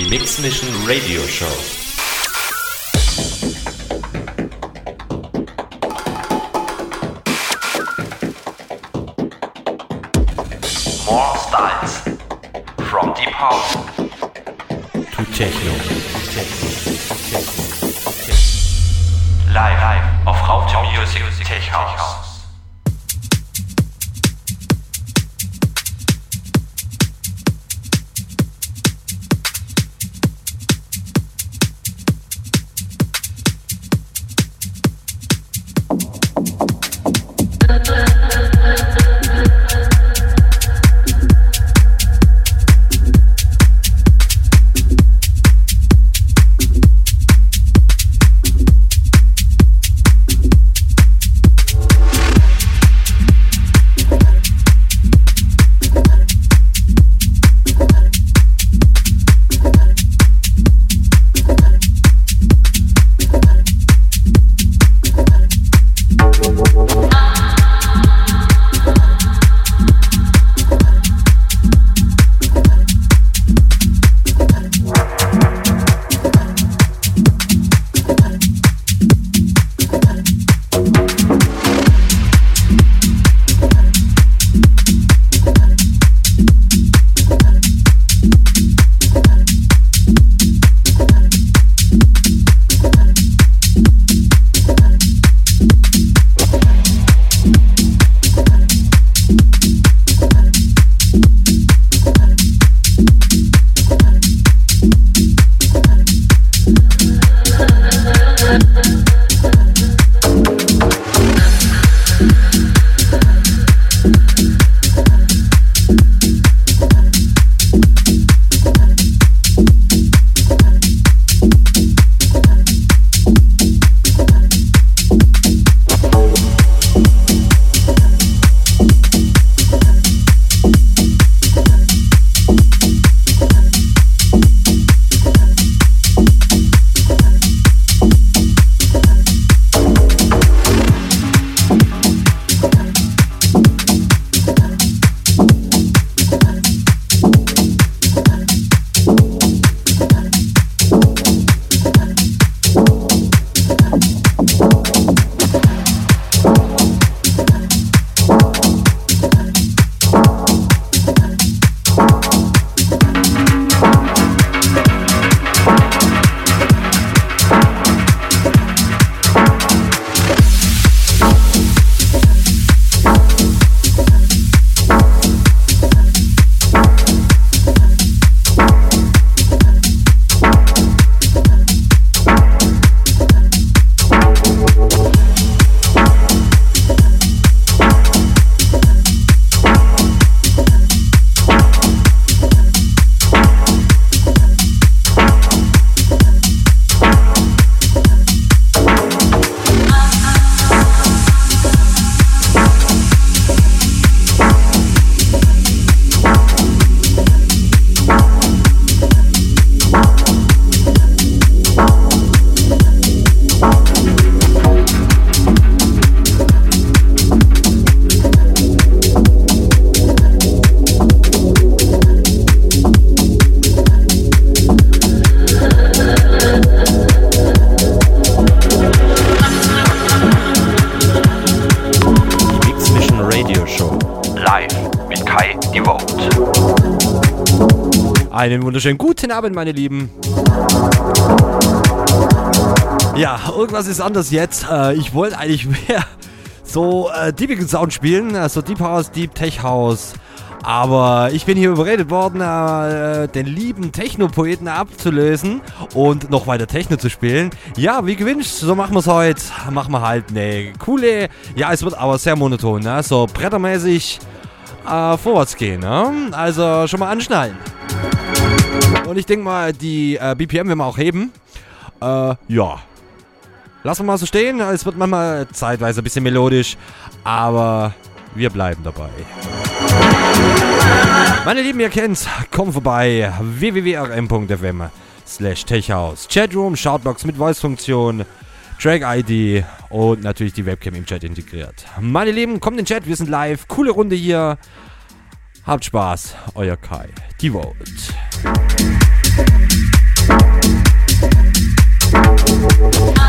Die Mix Mission Radio Show. More styles. From deep house To Techno. live, live auf Raute Music Tech House. Einen wunderschönen guten Abend, meine Lieben. Ja, irgendwas ist anders jetzt. Äh, ich wollte eigentlich mehr so äh, Deepigen Sound spielen, also Deep House, Deep Tech House. Aber ich bin hier überredet worden, äh, den lieben Techno-Poeten abzulösen und noch weiter Techno zu spielen. Ja, wie gewünscht, so machen wir es heute. Machen wir halt eine coole, ja, es wird aber sehr monoton, ne? so brettermäßig äh, vorwärts gehen. Ne? Also schon mal anschnallen. Und ich denke mal, die äh, BPM werden wir auch heben. Äh, ja. Lassen wir mal so stehen. Es wird manchmal zeitweise ein bisschen melodisch, aber wir bleiben dabei. Meine Lieben, ihr kennt's. Kommt vorbei. www.rm.fm slash techhouse. Chatroom, Shoutbox mit Voice-Funktion, Track-ID und natürlich die Webcam im Chat integriert. Meine Lieben, kommt in den Chat. Wir sind live. Coole Runde hier. Habt Spaß, euer Kai. Die Vote. Thank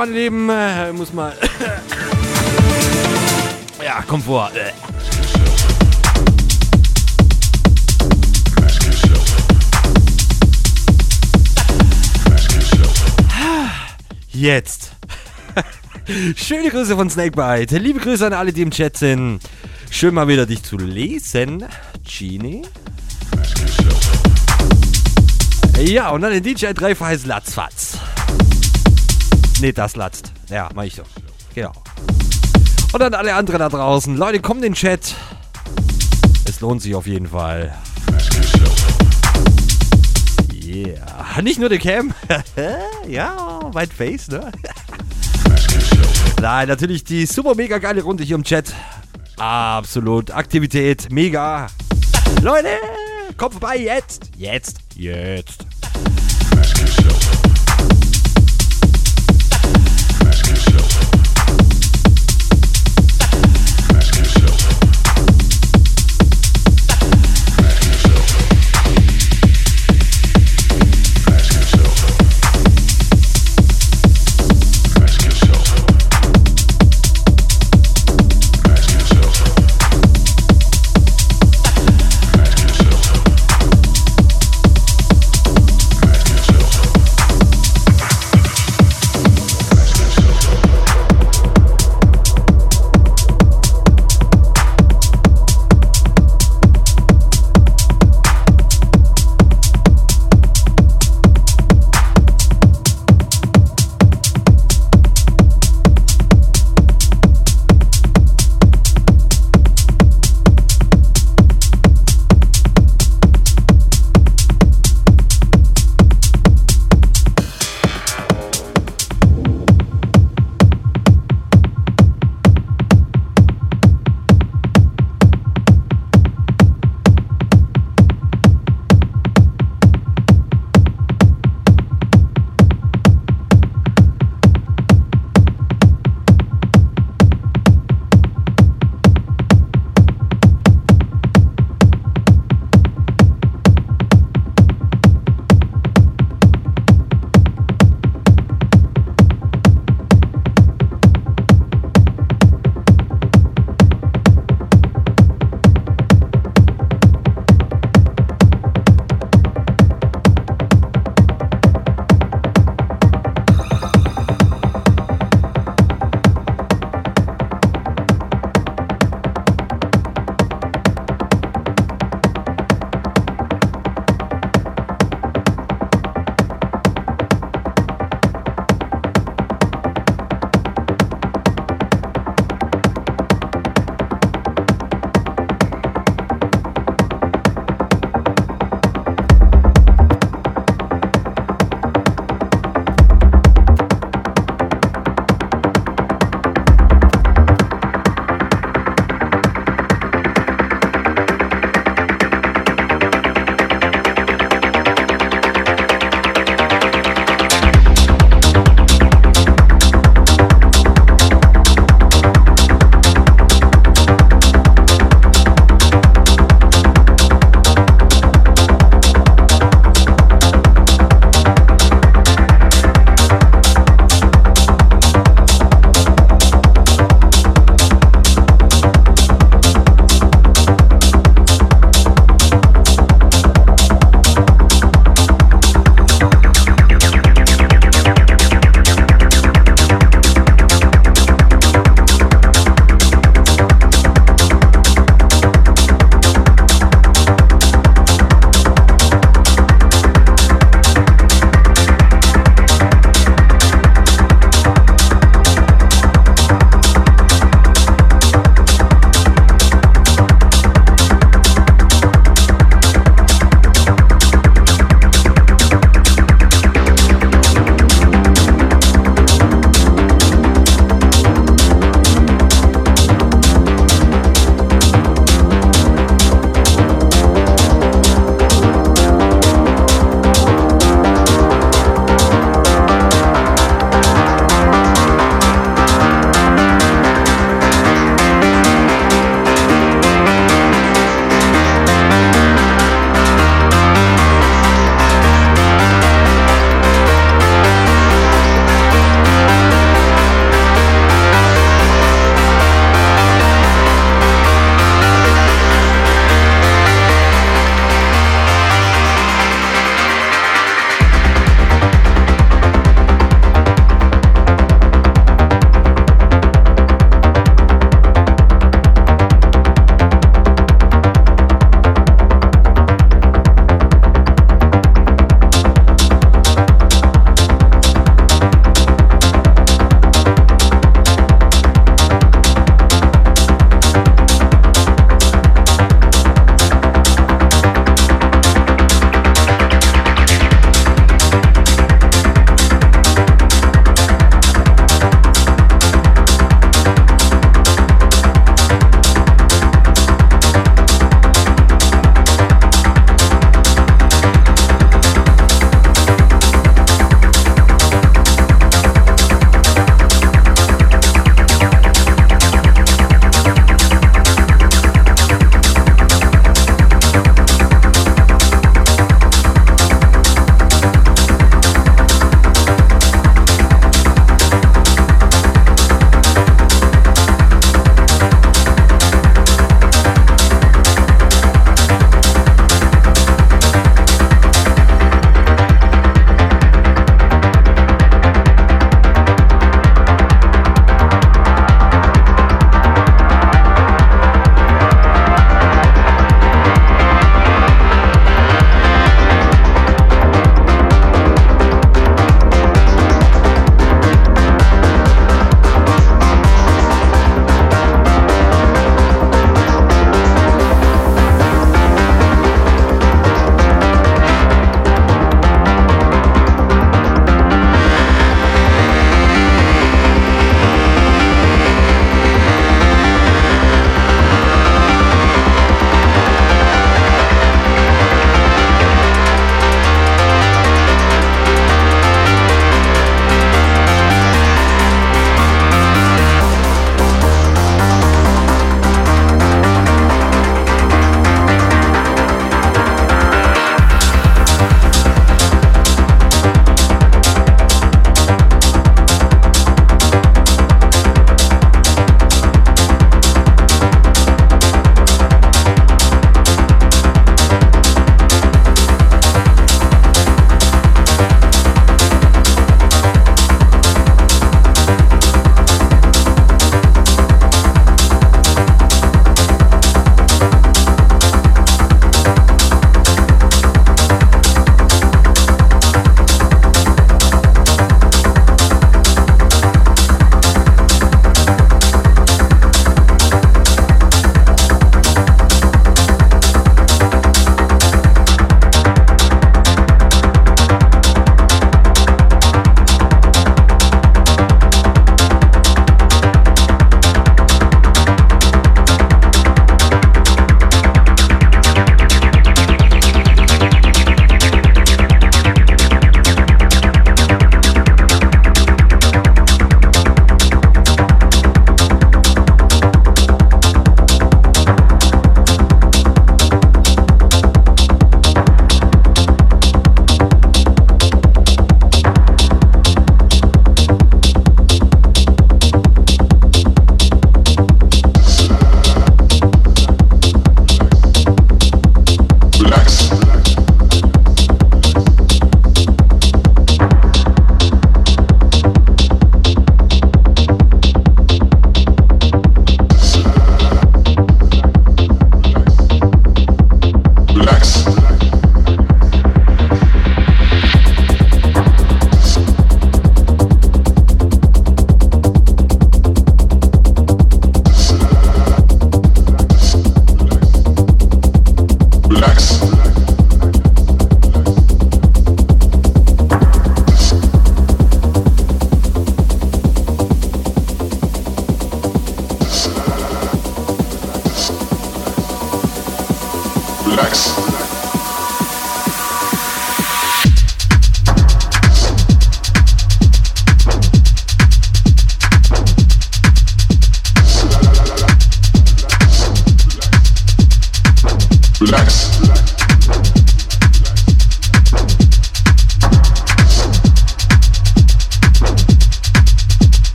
mein Leben. Äh, muss mal. ja, komm vor. Äh. Jetzt. Schöne Grüße von Snakebite. Liebe Grüße an alle, die im Chat sind. Schön mal wieder dich zu lesen. Genie. Ja, und dann den DJ 3 heißt Latzfatz. Nee, das latzt. Ja, mach ich so. Genau. Und dann alle anderen da draußen. Leute, kommt in den Chat. Es lohnt sich auf jeden Fall. Yeah. Nicht nur die Cam. ja, mein Face, ne? Nein, natürlich die super mega geile Runde hier im Chat. Absolut. Aktivität, mega. Leute, kommt vorbei jetzt. Jetzt. Jetzt.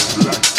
Black.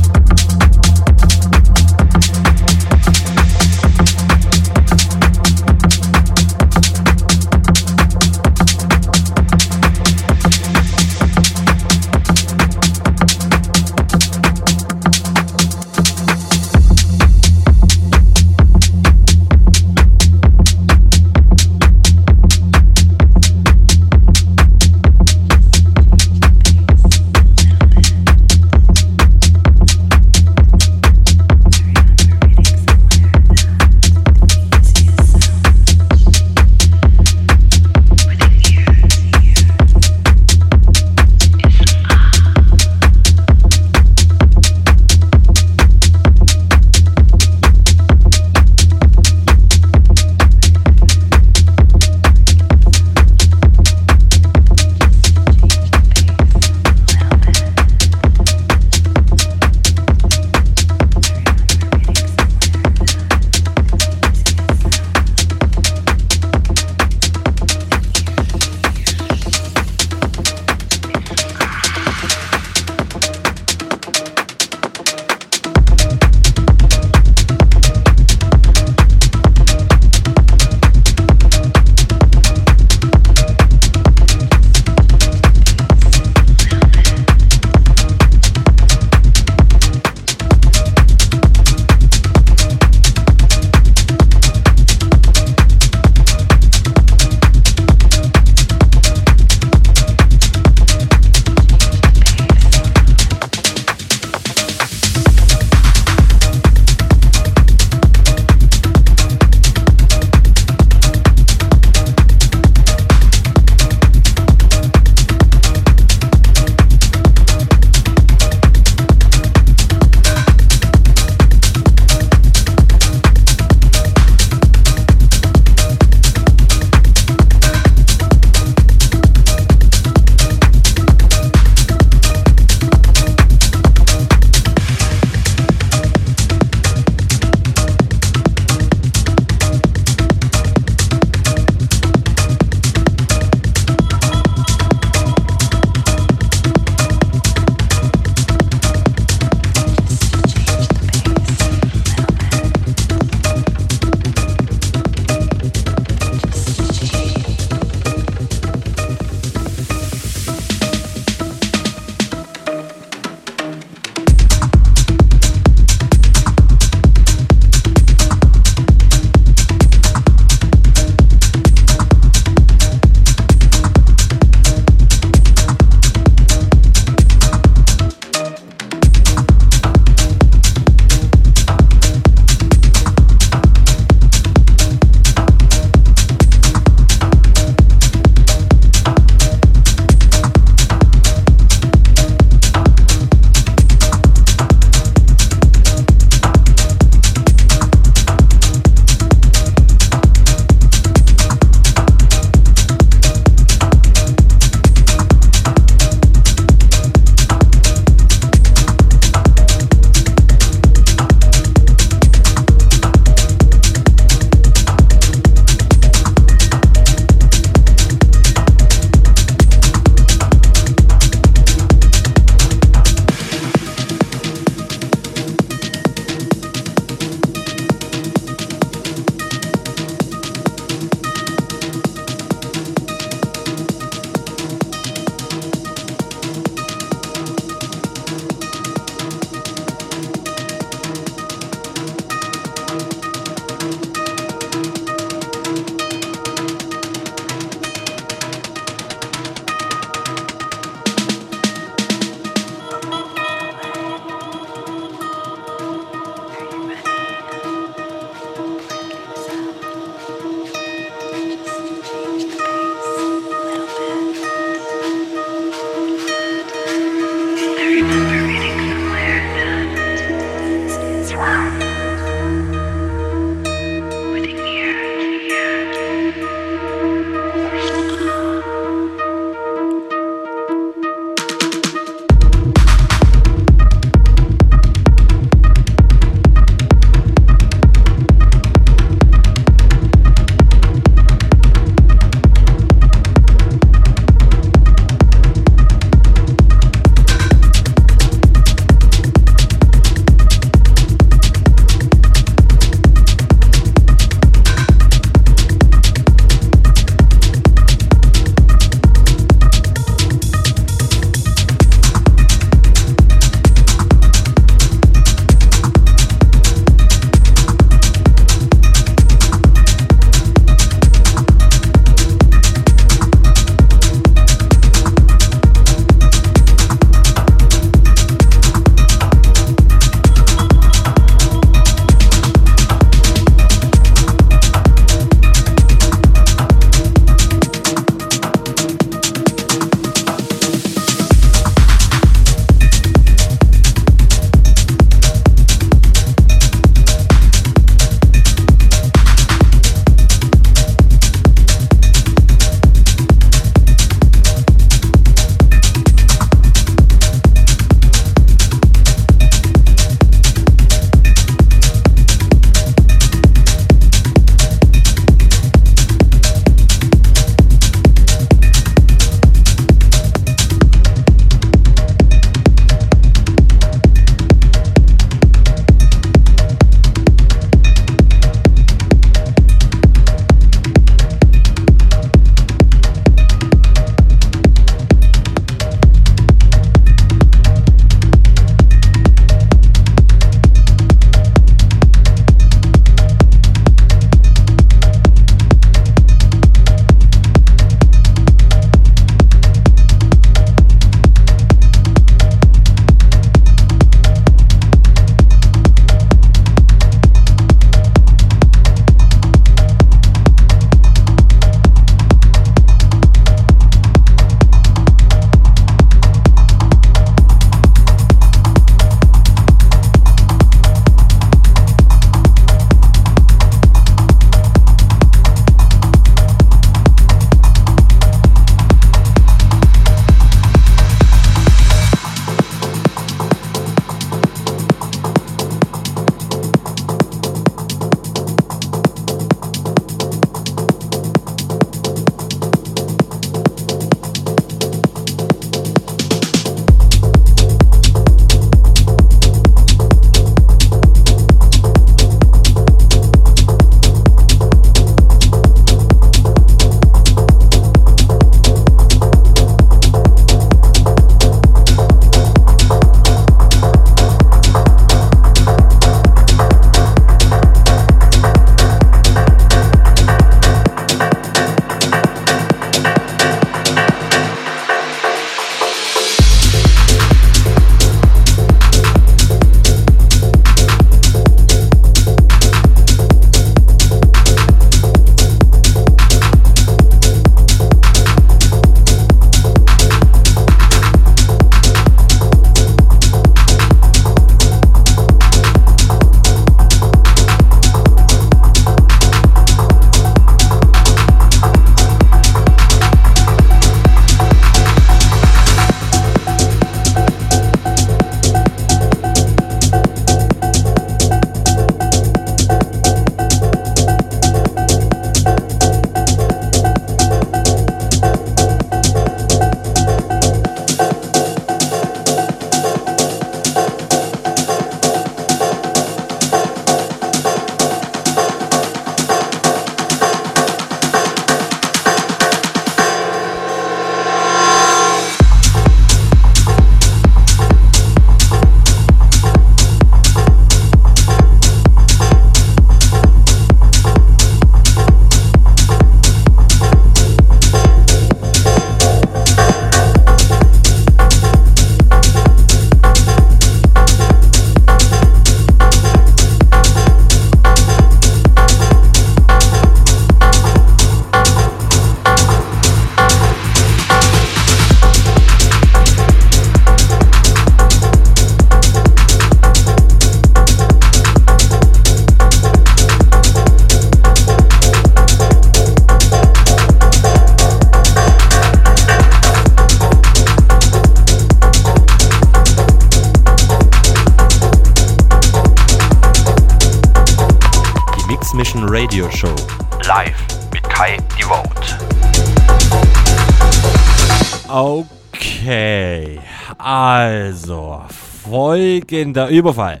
Folgender Überfall.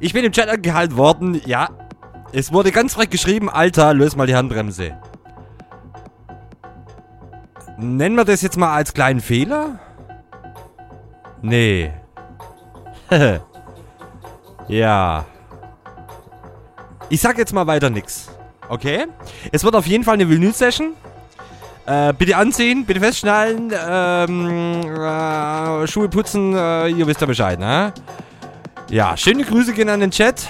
Ich bin im Chat angehalten worden. Ja, es wurde ganz frech geschrieben, Alter, löse mal die Handbremse. Nennen wir das jetzt mal als kleinen Fehler? Nee. ja. Ich sag jetzt mal weiter nix. Okay? Es wird auf jeden Fall eine Vinyl-Session. Äh, bitte anziehen, bitte festschnallen, ähm, äh, Schuhe putzen, äh, ihr wisst ja Bescheid, ne? Ja, schöne Grüße gehen an den Chat.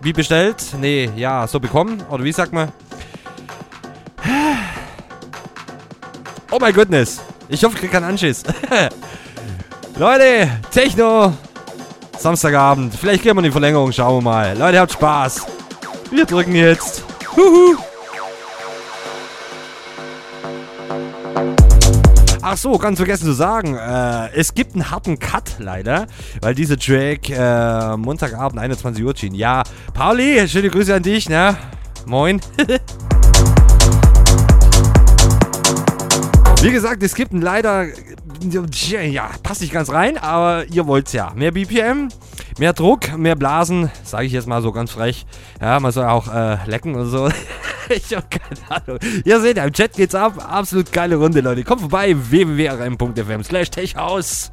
Wie bestellt? Nee, ja, so bekommen. Oder wie sagt man? Oh mein Goodness. Ich hoffe, ich krieg keinen Anschiss. Leute, Techno. Samstagabend. Vielleicht gehen wir in die Verlängerung. Schauen wir mal. Leute, habt Spaß. Wir drücken jetzt. Huhu. Ach so, ganz vergessen zu sagen, äh, es gibt einen harten Cut leider, weil diese Track äh, Montagabend 21 Uhr schien. Ja, Pauli, schöne Grüße an dich, ne? Moin. Wie gesagt, es gibt einen leider, ja, passt nicht ganz rein, aber ihr wollt's ja. Mehr BPM, mehr Druck, mehr Blasen, sage ich jetzt mal so ganz frech. Ja, man soll auch äh, lecken und so. ich hab keine Ahnung. Ihr seht, im Chat geht's ab. Absolut geile Runde, Leute. Kommt vorbei, www.rm.fm slash techhaus.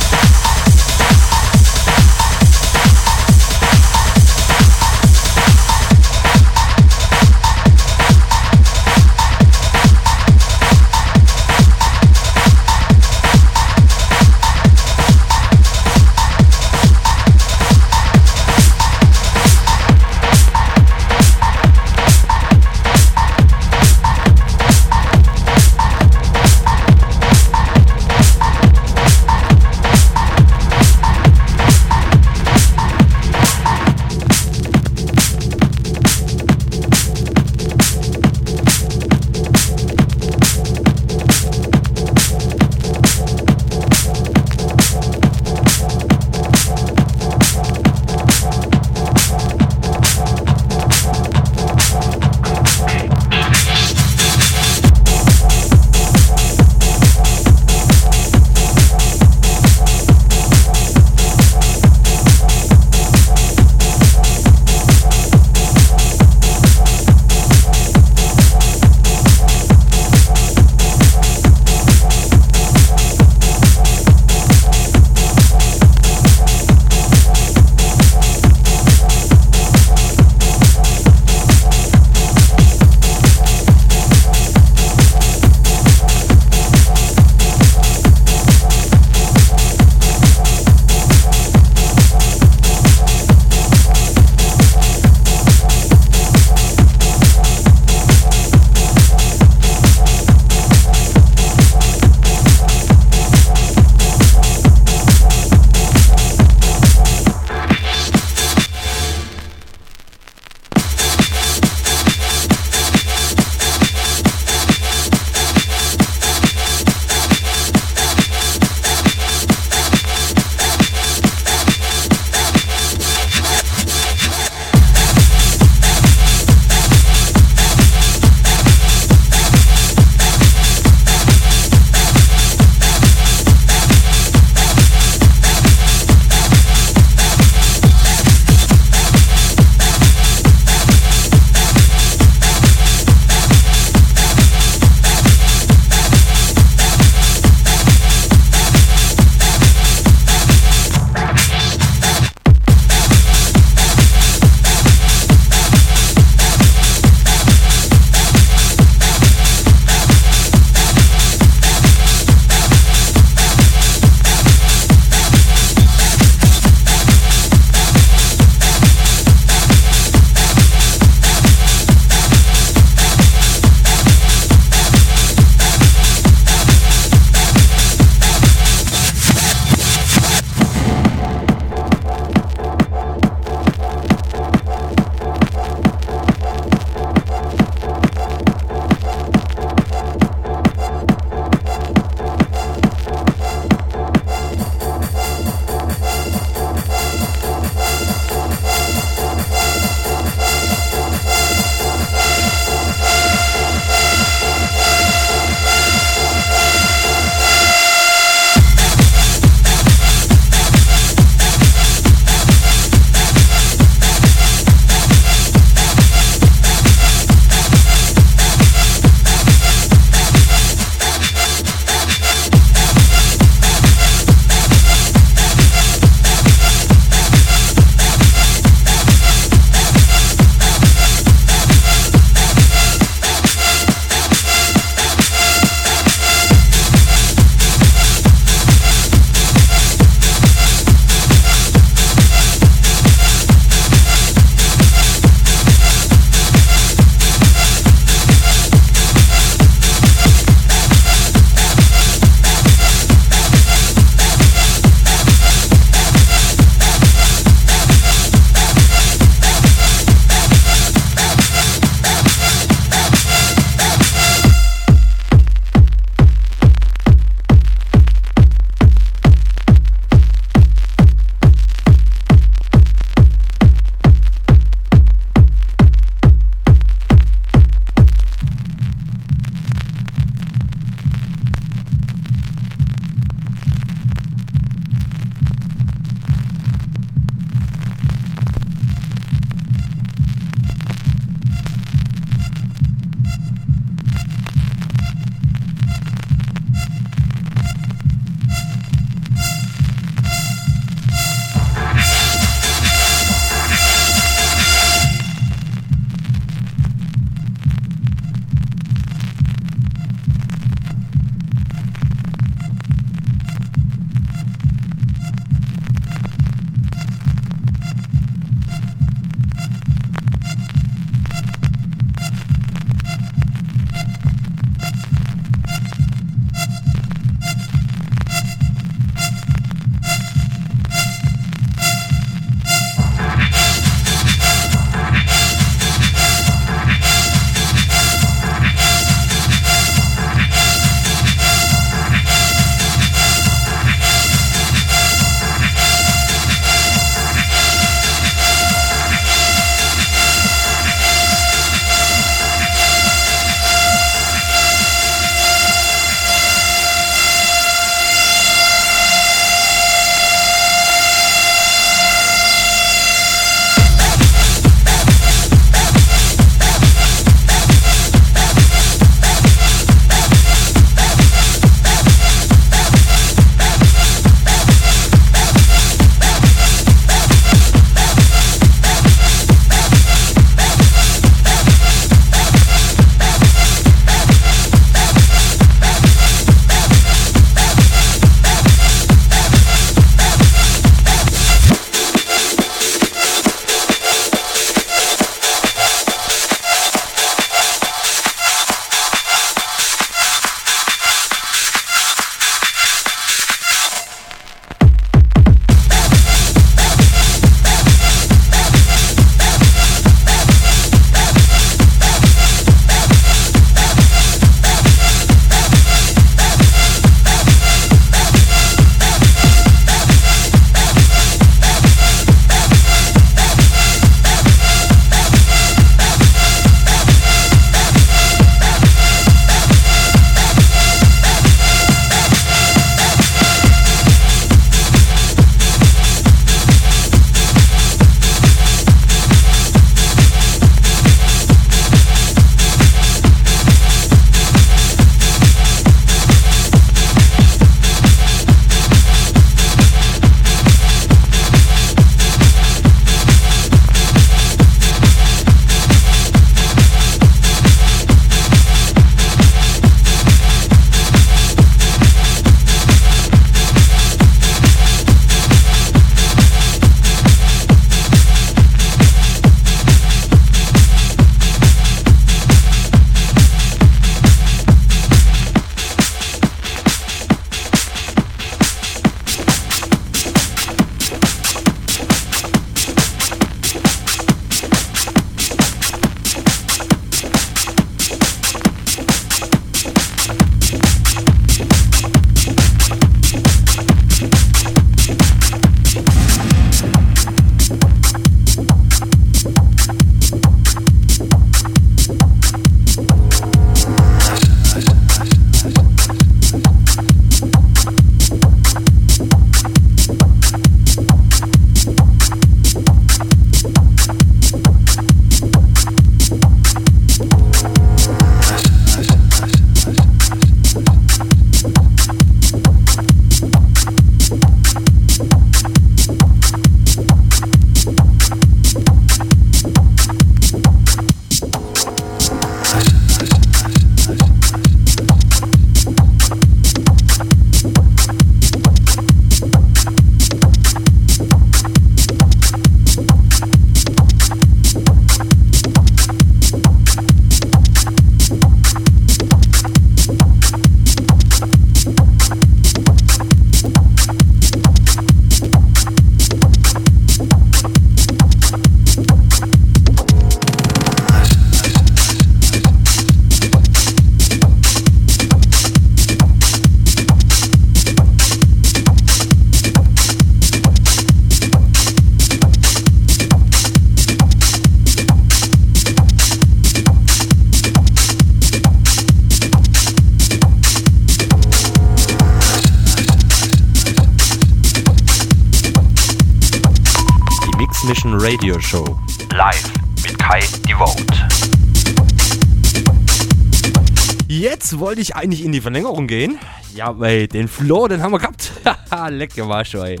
Jetzt wollte ich eigentlich in die Verlängerung gehen. Ja, weil den Floor, den haben wir gehabt. Haha, lecker war schon, ey.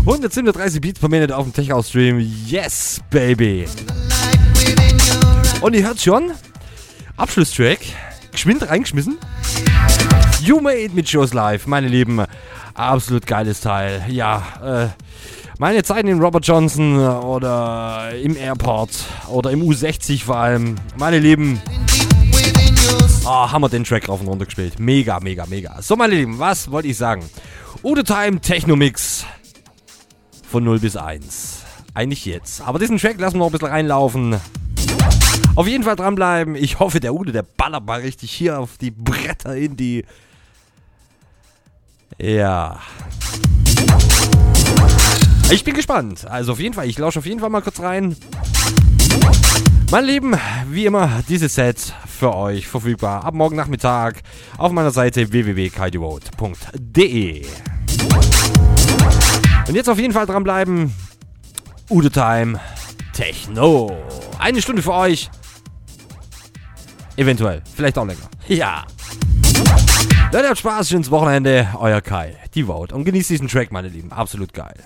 137 Beats per Minute auf dem Tech House Stream. Yes, baby. Und ihr hört schon, Abschlusstrack, geschwind reingeschmissen. You Made mit Shows Live, meine Lieben. Absolut geiles Teil. Ja, äh, meine Zeiten in Robert Johnson oder im Airport oder im U60 vor allem. Meine Lieben, oh, haben wir den Track rauf und runter gespielt. Mega, mega, mega. So, meine Lieben, was wollte ich sagen? Udo Time Techno Mix von 0 bis 1. Eigentlich jetzt. Aber diesen Track lassen wir noch ein bisschen reinlaufen. Auf jeden Fall dranbleiben. Ich hoffe, der Udo, der ballert mal richtig hier auf die Bretter in die. Ja. Ich bin gespannt. Also auf jeden Fall, ich lausche auf jeden Fall mal kurz rein. Mein Lieben, wie immer, dieses Set für euch verfügbar ab morgen Nachmittag auf meiner Seite www.kaidevote.de. Und jetzt auf jeden Fall dranbleiben. Udo Time Techno. Eine Stunde für euch. Eventuell. Vielleicht auch länger. Ja. Leute, habt Spaß, schönes Wochenende. Euer Kai, die Vote. Und genießt diesen Track, meine Lieben. Absolut geil.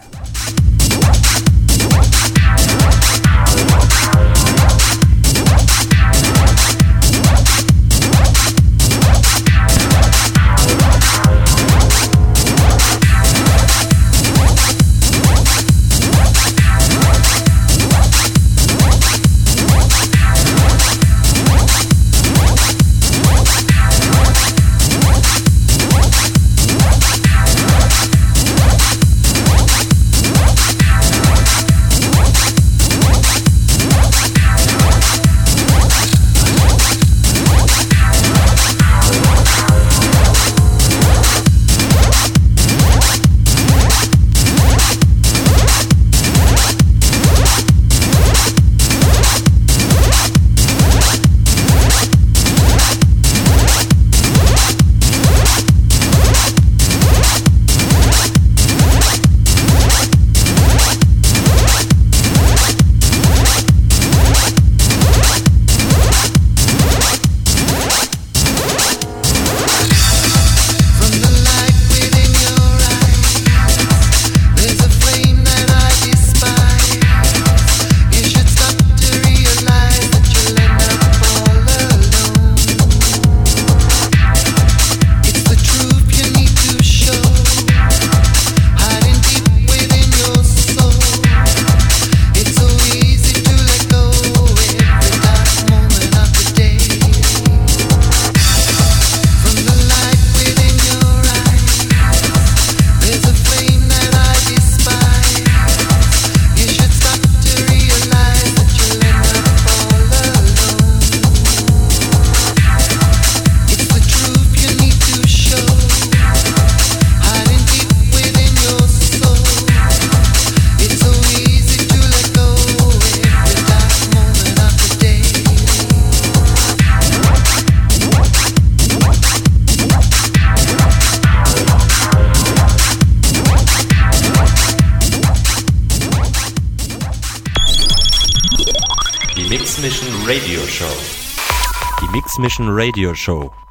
Mission Radio Show.